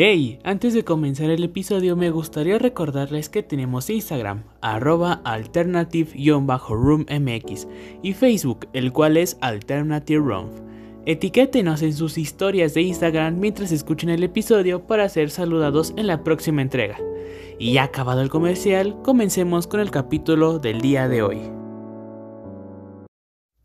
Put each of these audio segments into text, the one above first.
Hey, antes de comenzar el episodio me gustaría recordarles que tenemos Instagram, arroba alternative-roommx y Facebook, el cual es Alternative Room. Etiquétenos en sus historias de Instagram mientras escuchen el episodio para ser saludados en la próxima entrega. Y ya acabado el comercial, comencemos con el capítulo del día de hoy.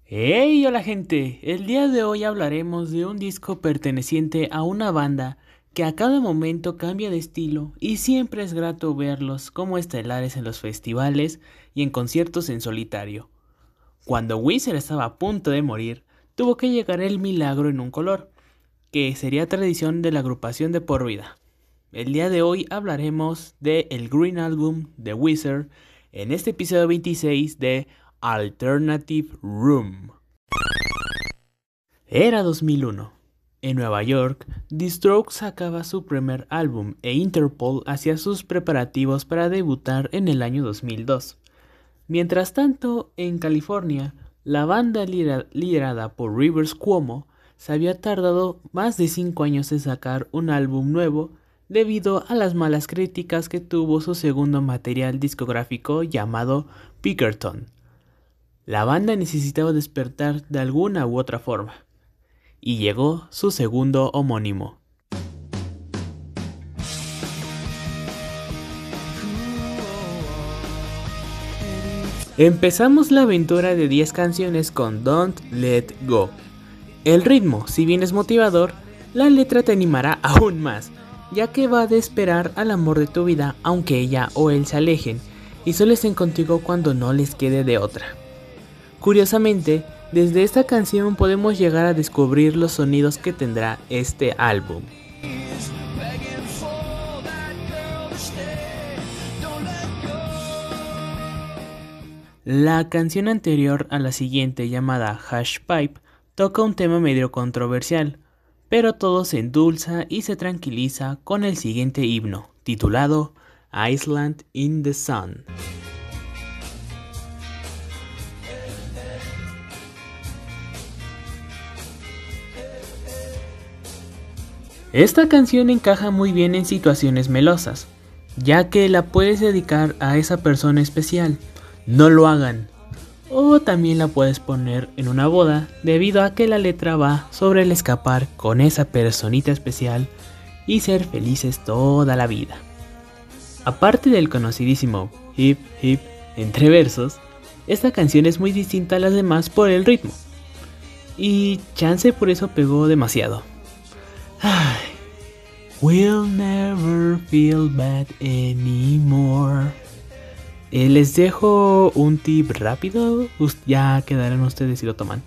Hey, hola gente, el día de hoy hablaremos de un disco perteneciente a una banda que a cada momento cambia de estilo y siempre es grato verlos como estelares en los festivales y en conciertos en solitario. Cuando Wizard estaba a punto de morir, tuvo que llegar el milagro en un color, que sería tradición de la agrupación de por vida. El día de hoy hablaremos de el Green Album de Wizard en este episodio 26 de Alternative Room. Era 2001. En Nueva York, The sacaba su primer álbum e Interpol hacía sus preparativos para debutar en el año 2002. Mientras tanto, en California, la banda liderada por Rivers Cuomo se había tardado más de 5 años en sacar un álbum nuevo debido a las malas críticas que tuvo su segundo material discográfico llamado Pickerton. La banda necesitaba despertar de alguna u otra forma y llegó su segundo homónimo. Empezamos la aventura de 10 canciones con Don't Let Go. El ritmo, si bien es motivador, la letra te animará aún más, ya que va de esperar al amor de tu vida aunque ella o él se alejen y solo estén contigo cuando no les quede de otra. Curiosamente, desde esta canción podemos llegar a descubrir los sonidos que tendrá este álbum. La canción anterior a la siguiente llamada Hash Pipe toca un tema medio controversial, pero todo se endulza y se tranquiliza con el siguiente himno, titulado Iceland in the Sun. Esta canción encaja muy bien en situaciones melosas, ya que la puedes dedicar a esa persona especial. No lo hagan. O también la puedes poner en una boda, debido a que la letra va sobre el escapar con esa personita especial y ser felices toda la vida. Aparte del conocidísimo hip hip entre versos, esta canción es muy distinta a las demás por el ritmo. Y chance por eso pegó demasiado. We'll never feel bad anymore. Eh, les dejo un tip rápido, ya quedarán ustedes si lo toman.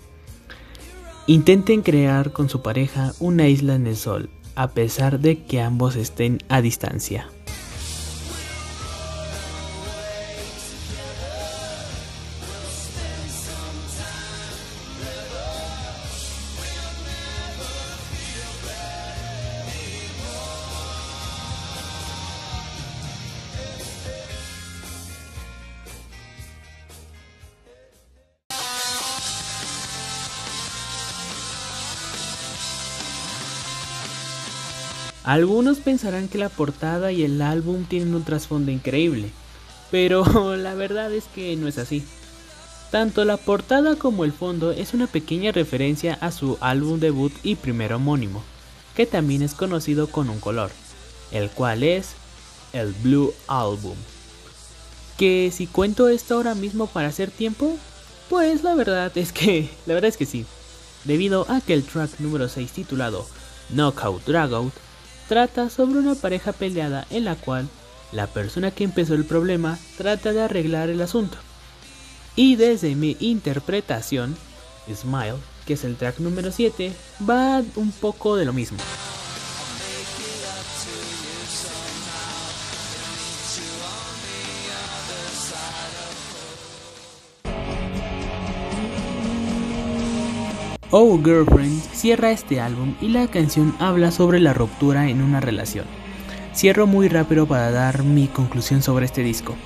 Intenten crear con su pareja una isla en el sol, a pesar de que ambos estén a distancia. Algunos pensarán que la portada y el álbum tienen un trasfondo increíble, pero la verdad es que no es así. Tanto la portada como el fondo es una pequeña referencia a su álbum debut y primer homónimo, que también es conocido con un color, el cual es el Blue Album. Que si cuento esto ahora mismo para hacer tiempo, pues la verdad es que, la verdad es que sí, debido a que el track número 6 titulado Knockout Dragout trata sobre una pareja peleada en la cual la persona que empezó el problema trata de arreglar el asunto. Y desde mi interpretación, Smile, que es el track número 7, va un poco de lo mismo. Oh Girlfriend cierra este álbum y la canción habla sobre la ruptura en una relación. Cierro muy rápido para dar mi conclusión sobre este disco.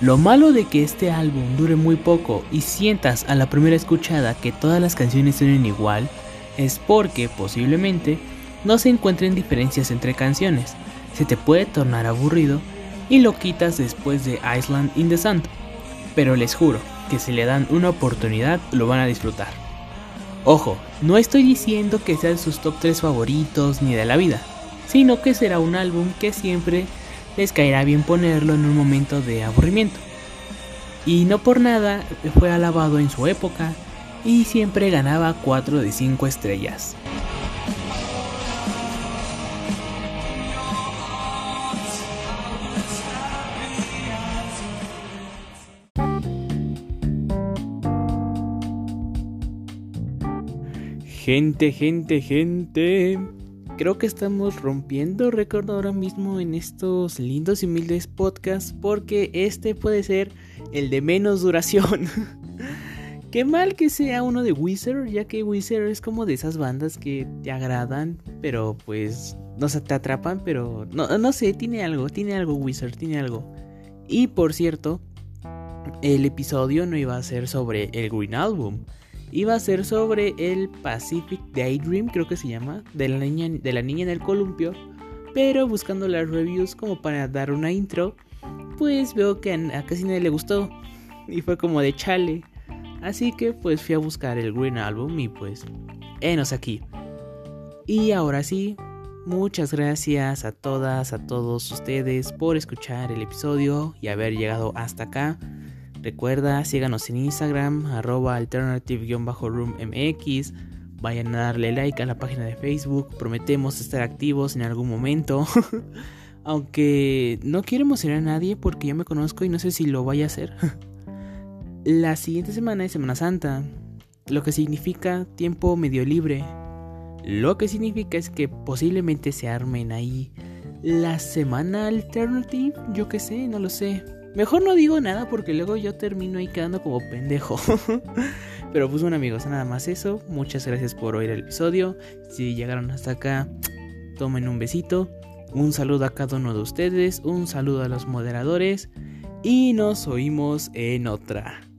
Lo malo de que este álbum dure muy poco y sientas a la primera escuchada que todas las canciones suenen igual es porque posiblemente no se encuentren diferencias entre canciones, se te puede tornar aburrido y lo quitas después de Island in the Sun. Pero les juro que si le dan una oportunidad lo van a disfrutar. Ojo, no estoy diciendo que sean sus top 3 favoritos ni de la vida, sino que será un álbum que siempre les caerá bien ponerlo en un momento de aburrimiento. Y no por nada fue alabado en su época y siempre ganaba 4 de 5 estrellas. Gente, gente, gente. Creo que estamos rompiendo récord ahora mismo en estos lindos y humildes podcasts porque este puede ser el de menos duración. Qué mal que sea uno de Wizard, ya que Wizard es como de esas bandas que te agradan, pero pues no se te atrapan, pero no, no sé, tiene algo, tiene algo Wizard, tiene algo. Y por cierto, el episodio no iba a ser sobre el Green Album iba a ser sobre el Pacific Daydream, creo que se llama, de la niña, de la niña en el columpio. Pero buscando las reviews como para dar una intro, pues veo que a casi nadie le gustó. Y fue como de chale. Así que pues fui a buscar el Green Album y pues, enos aquí. Y ahora sí, muchas gracias a todas, a todos ustedes por escuchar el episodio y haber llegado hasta acá. Recuerda, síganos en Instagram, arroba alternative-roommx. Vayan a darle like a la página de Facebook. Prometemos estar activos en algún momento. Aunque no quiero emocionar a nadie porque yo me conozco y no sé si lo vaya a hacer. la siguiente semana es Semana Santa. Lo que significa tiempo medio libre. Lo que significa es que posiblemente se armen ahí la semana alternative. Yo qué sé, no lo sé. Mejor no digo nada porque luego yo termino ahí quedando como pendejo. Pero pues bueno amigos, nada más eso. Muchas gracias por oír el episodio. Si llegaron hasta acá, tomen un besito. Un saludo a cada uno de ustedes. Un saludo a los moderadores. Y nos oímos en otra.